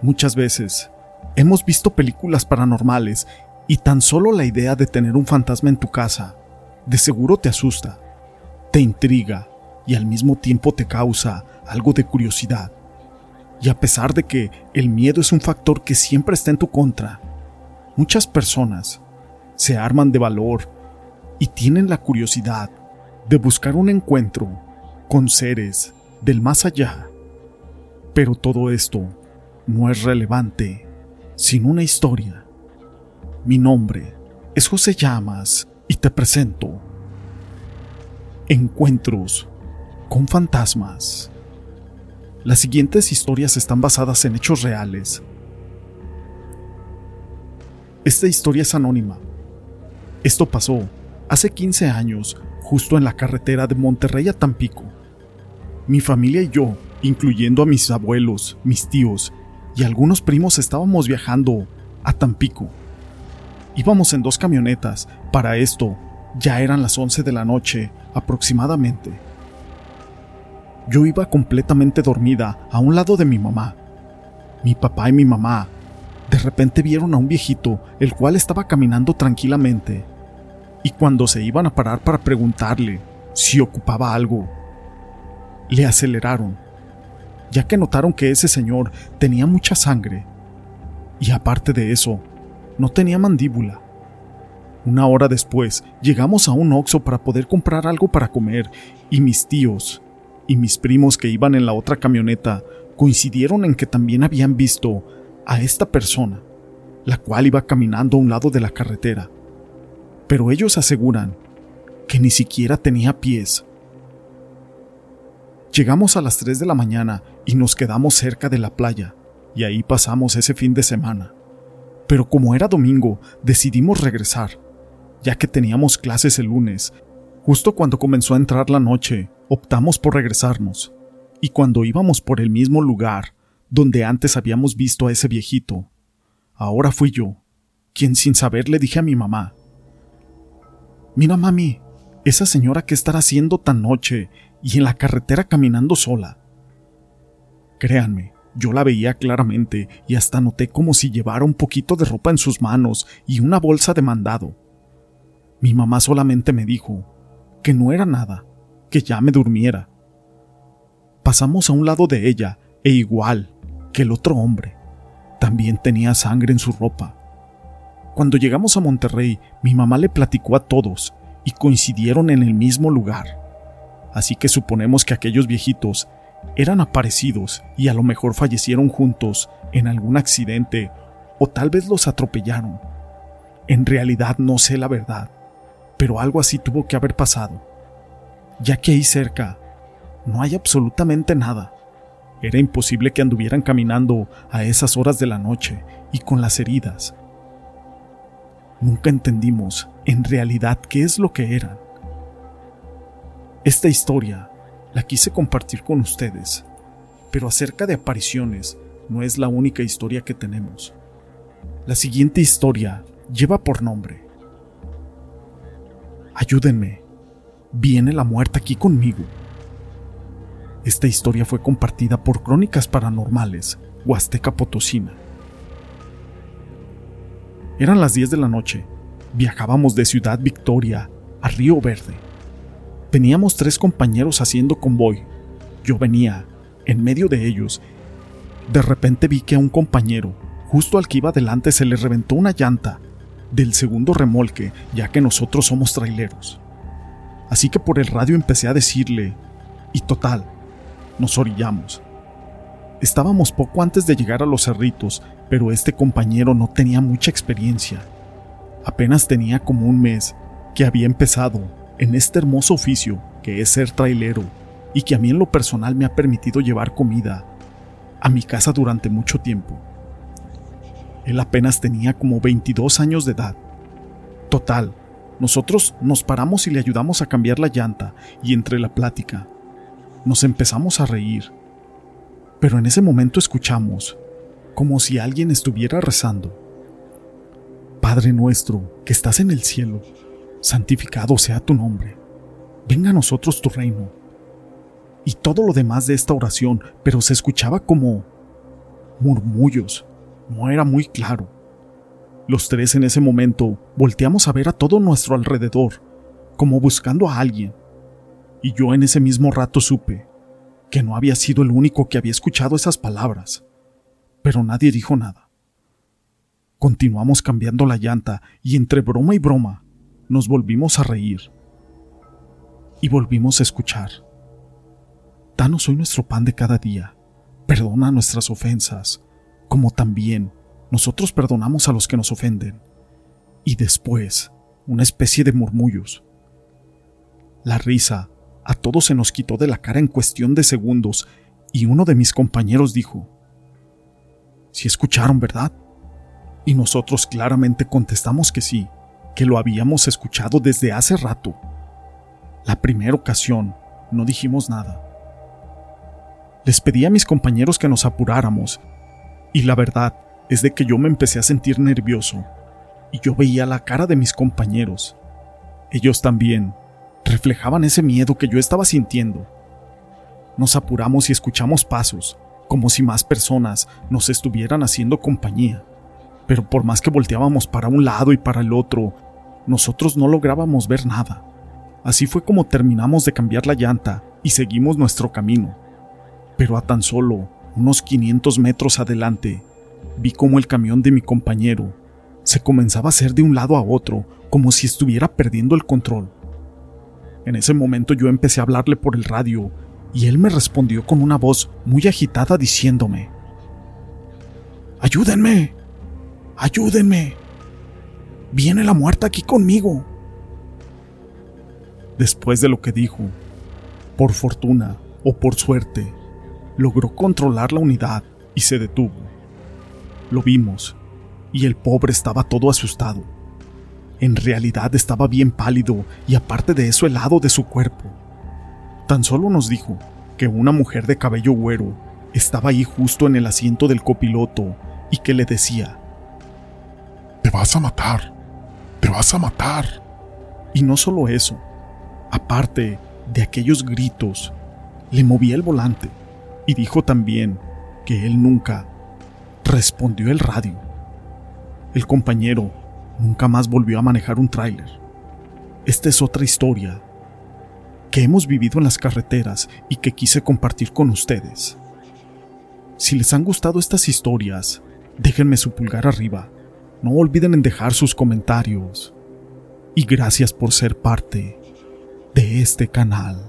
Muchas veces hemos visto películas paranormales y tan solo la idea de tener un fantasma en tu casa de seguro te asusta, te intriga y al mismo tiempo te causa algo de curiosidad. Y a pesar de que el miedo es un factor que siempre está en tu contra, muchas personas se arman de valor y tienen la curiosidad de buscar un encuentro con seres del más allá. Pero todo esto no es relevante sin una historia. Mi nombre es José Llamas y te presento Encuentros con fantasmas. Las siguientes historias están basadas en hechos reales. Esta historia es anónima. Esto pasó hace 15 años, justo en la carretera de Monterrey a Tampico. Mi familia y yo, incluyendo a mis abuelos, mis tíos y algunos primos estábamos viajando a Tampico. Íbamos en dos camionetas. Para esto, ya eran las 11 de la noche aproximadamente. Yo iba completamente dormida a un lado de mi mamá. Mi papá y mi mamá de repente vieron a un viejito, el cual estaba caminando tranquilamente. Y cuando se iban a parar para preguntarle si ocupaba algo, le aceleraron ya que notaron que ese señor tenía mucha sangre. Y aparte de eso, no tenía mandíbula. Una hora después, llegamos a un Oxxo para poder comprar algo para comer y mis tíos y mis primos que iban en la otra camioneta coincidieron en que también habían visto a esta persona, la cual iba caminando a un lado de la carretera. Pero ellos aseguran que ni siquiera tenía pies. Llegamos a las 3 de la mañana y nos quedamos cerca de la playa, y ahí pasamos ese fin de semana. Pero como era domingo, decidimos regresar, ya que teníamos clases el lunes. Justo cuando comenzó a entrar la noche, optamos por regresarnos. Y cuando íbamos por el mismo lugar donde antes habíamos visto a ese viejito, ahora fui yo, quien sin saber le dije a mi mamá, Mira mami, esa señora que estará haciendo tan noche y en la carretera caminando sola. Créanme, yo la veía claramente y hasta noté como si llevara un poquito de ropa en sus manos y una bolsa de mandado. Mi mamá solamente me dijo que no era nada, que ya me durmiera. Pasamos a un lado de ella e igual que el otro hombre, también tenía sangre en su ropa. Cuando llegamos a Monterrey, mi mamá le platicó a todos y coincidieron en el mismo lugar así que suponemos que aquellos viejitos eran aparecidos y a lo mejor fallecieron juntos en algún accidente o tal vez los atropellaron. En realidad no sé la verdad, pero algo así tuvo que haber pasado, ya que ahí cerca no hay absolutamente nada. Era imposible que anduvieran caminando a esas horas de la noche y con las heridas. Nunca entendimos en realidad qué es lo que eran. Esta historia la quise compartir con ustedes, pero acerca de apariciones no es la única historia que tenemos. La siguiente historia lleva por nombre Ayúdenme, viene la muerte aquí conmigo. Esta historia fue compartida por Crónicas Paranormales, Huasteca Potosina. Eran las 10 de la noche. Viajábamos de Ciudad Victoria a Río Verde. Teníamos tres compañeros haciendo convoy. Yo venía, en medio de ellos. De repente vi que a un compañero, justo al que iba delante, se le reventó una llanta del segundo remolque, ya que nosotros somos traileros. Así que por el radio empecé a decirle, y total, nos orillamos. Estábamos poco antes de llegar a los cerritos, pero este compañero no tenía mucha experiencia. Apenas tenía como un mes que había empezado en este hermoso oficio que es ser trailero y que a mí en lo personal me ha permitido llevar comida a mi casa durante mucho tiempo. Él apenas tenía como 22 años de edad. Total, nosotros nos paramos y le ayudamos a cambiar la llanta y entre la plática nos empezamos a reír. Pero en ese momento escuchamos como si alguien estuviera rezando. Padre nuestro, que estás en el cielo, santificado sea tu nombre. Venga a nosotros tu reino. Y todo lo demás de esta oración, pero se escuchaba como murmullos. No era muy claro. Los tres en ese momento volteamos a ver a todo nuestro alrededor, como buscando a alguien. Y yo en ese mismo rato supe que no había sido el único que había escuchado esas palabras. Pero nadie dijo nada. Continuamos cambiando la llanta y entre broma y broma nos volvimos a reír. Y volvimos a escuchar. Danos hoy nuestro pan de cada día. Perdona nuestras ofensas, como también nosotros perdonamos a los que nos ofenden. Y después, una especie de murmullos. La risa a todos se nos quitó de la cara en cuestión de segundos y uno de mis compañeros dijo, Si escucharon, ¿verdad? Y nosotros claramente contestamos que sí, que lo habíamos escuchado desde hace rato. La primera ocasión no dijimos nada. Les pedí a mis compañeros que nos apuráramos, y la verdad es de que yo me empecé a sentir nervioso y yo veía la cara de mis compañeros. Ellos también reflejaban ese miedo que yo estaba sintiendo. Nos apuramos y escuchamos pasos, como si más personas nos estuvieran haciendo compañía. Pero por más que volteábamos para un lado y para el otro, nosotros no lográbamos ver nada. Así fue como terminamos de cambiar la llanta y seguimos nuestro camino. Pero a tan solo unos 500 metros adelante vi como el camión de mi compañero se comenzaba a hacer de un lado a otro, como si estuviera perdiendo el control. En ese momento yo empecé a hablarle por el radio y él me respondió con una voz muy agitada diciéndome, Ayúdenme, ayúdenme, viene la muerte aquí conmigo. Después de lo que dijo, por fortuna o por suerte, logró controlar la unidad y se detuvo. Lo vimos, y el pobre estaba todo asustado. En realidad estaba bien pálido y aparte de eso helado de su cuerpo. Tan solo nos dijo que una mujer de cabello güero estaba ahí justo en el asiento del copiloto y que le decía, Te vas a matar, te vas a matar. Y no solo eso, aparte de aquellos gritos, le movía el volante y dijo también que él nunca respondió el radio. El compañero nunca más volvió a manejar un tráiler. Esta es otra historia que hemos vivido en las carreteras y que quise compartir con ustedes. Si les han gustado estas historias, déjenme su pulgar arriba. No olviden en dejar sus comentarios. Y gracias por ser parte de este canal.